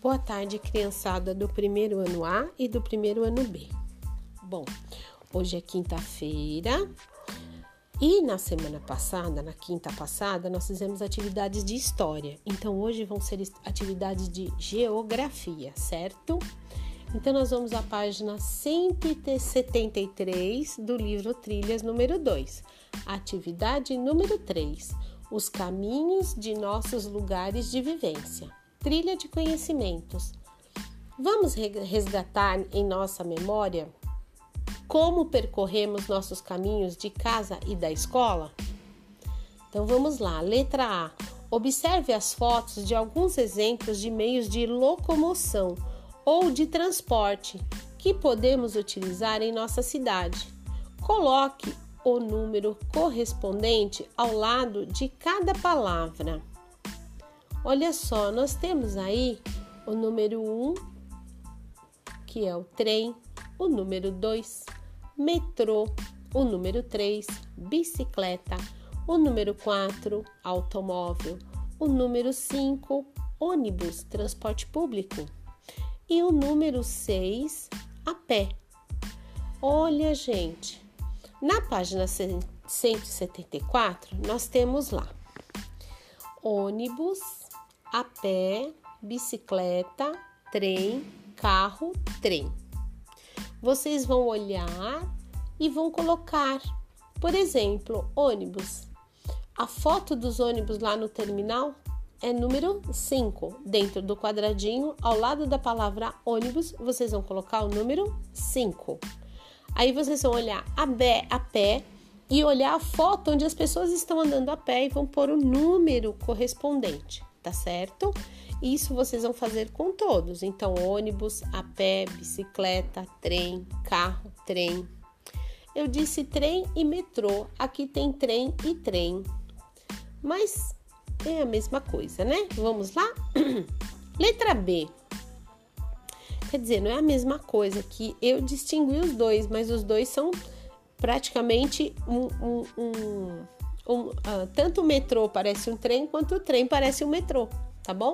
Boa tarde, criançada do primeiro ano A e do primeiro ano B. Bom, hoje é quinta-feira e na semana passada, na quinta passada, nós fizemos atividades de história. Então hoje vão ser atividades de geografia, certo? Então nós vamos à página 173 do livro Trilhas número 2. Atividade número 3: Os caminhos de nossos lugares de vivência trilha de conhecimentos. Vamos resgatar em nossa memória como percorremos nossos caminhos de casa e da escola? Então vamos lá, letra A. Observe as fotos de alguns exemplos de meios de locomoção ou de transporte que podemos utilizar em nossa cidade. Coloque o número correspondente ao lado de cada palavra. Olha só, nós temos aí o número 1, um, que é o trem, o número 2, metrô, o número 3, bicicleta, o número 4, automóvel, o número 5, ônibus, transporte público, e o número 6, a pé. Olha, gente, na página 174, nós temos lá ônibus, a pé, bicicleta, trem, carro, trem. Vocês vão olhar e vão colocar, por exemplo, ônibus. A foto dos ônibus lá no terminal é número 5. Dentro do quadradinho, ao lado da palavra ônibus, vocês vão colocar o número 5. Aí vocês vão olhar a pé, a pé e olhar a foto onde as pessoas estão andando a pé e vão pôr o número correspondente tá certo? Isso vocês vão fazer com todos. Então, ônibus, a pé, bicicleta, trem, carro, trem. Eu disse trem e metrô. Aqui tem trem e trem. Mas é a mesma coisa, né? Vamos lá? Letra B. Quer dizer, não é a mesma coisa que eu distingui os dois, mas os dois são praticamente um, um, um um, uh, tanto o metrô parece um trem quanto o trem parece um metrô, tá bom?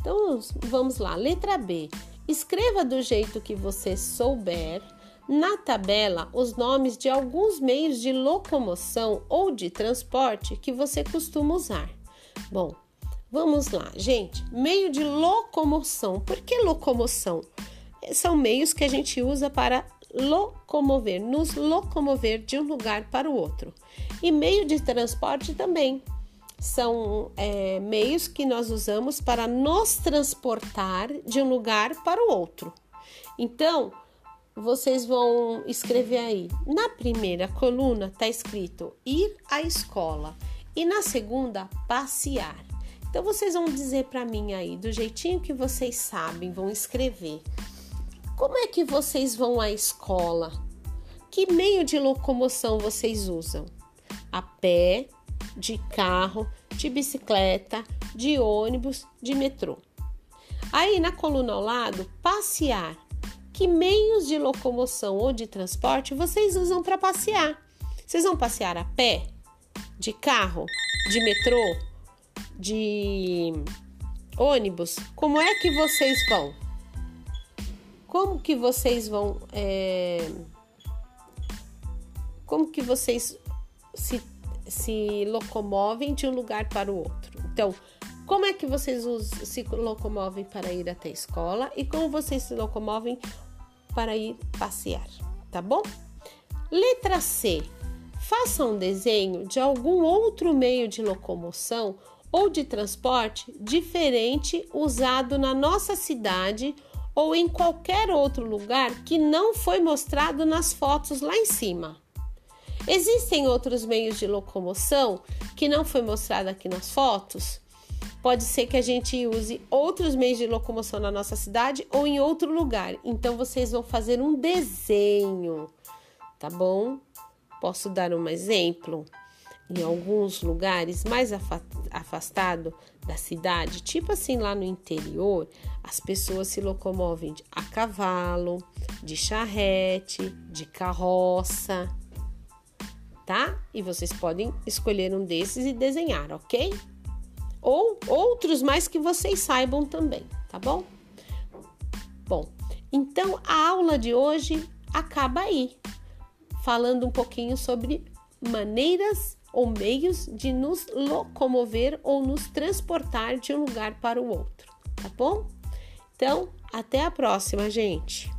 Então vamos lá, letra B. Escreva do jeito que você souber na tabela os nomes de alguns meios de locomoção ou de transporte que você costuma usar. Bom, vamos lá, gente. Meio de locomoção. Por que locomoção? São meios que a gente usa para locomover, nos locomover de um lugar para o outro. E meio de transporte também são é, meios que nós usamos para nos transportar de um lugar para o outro. Então, vocês vão escrever aí. Na primeira coluna está escrito ir à escola e na segunda passear. Então vocês vão dizer para mim aí, do jeitinho que vocês sabem, vão escrever. Como é que vocês vão à escola? Que meio de locomoção vocês usam? A pé, de carro, de bicicleta, de ônibus, de metrô. Aí na coluna ao lado, passear. Que meios de locomoção ou de transporte vocês usam para passear? Vocês vão passear a pé, de carro, de metrô, de ônibus? Como é que vocês vão? Como que vocês vão. É, como que vocês se, se locomovem de um lugar para o outro? Então, como é que vocês se locomovem para ir até a escola e como vocês se locomovem para ir passear, tá bom? Letra C. Faça um desenho de algum outro meio de locomoção ou de transporte diferente usado na nossa cidade ou em qualquer outro lugar que não foi mostrado nas fotos lá em cima. Existem outros meios de locomoção que não foi mostrado aqui nas fotos? Pode ser que a gente use outros meios de locomoção na nossa cidade ou em outro lugar. Então vocês vão fazer um desenho, tá bom? Posso dar um exemplo? Em alguns lugares mais afastado da cidade, tipo assim lá no interior, as pessoas se locomovem a cavalo, de charrete, de carroça, tá? E vocês podem escolher um desses e desenhar, ok? Ou outros mais que vocês saibam também, tá bom? Bom, então a aula de hoje acaba aí, falando um pouquinho sobre maneiras ou meios de nos locomover ou nos transportar de um lugar para o outro, tá bom? Então, até a próxima, gente!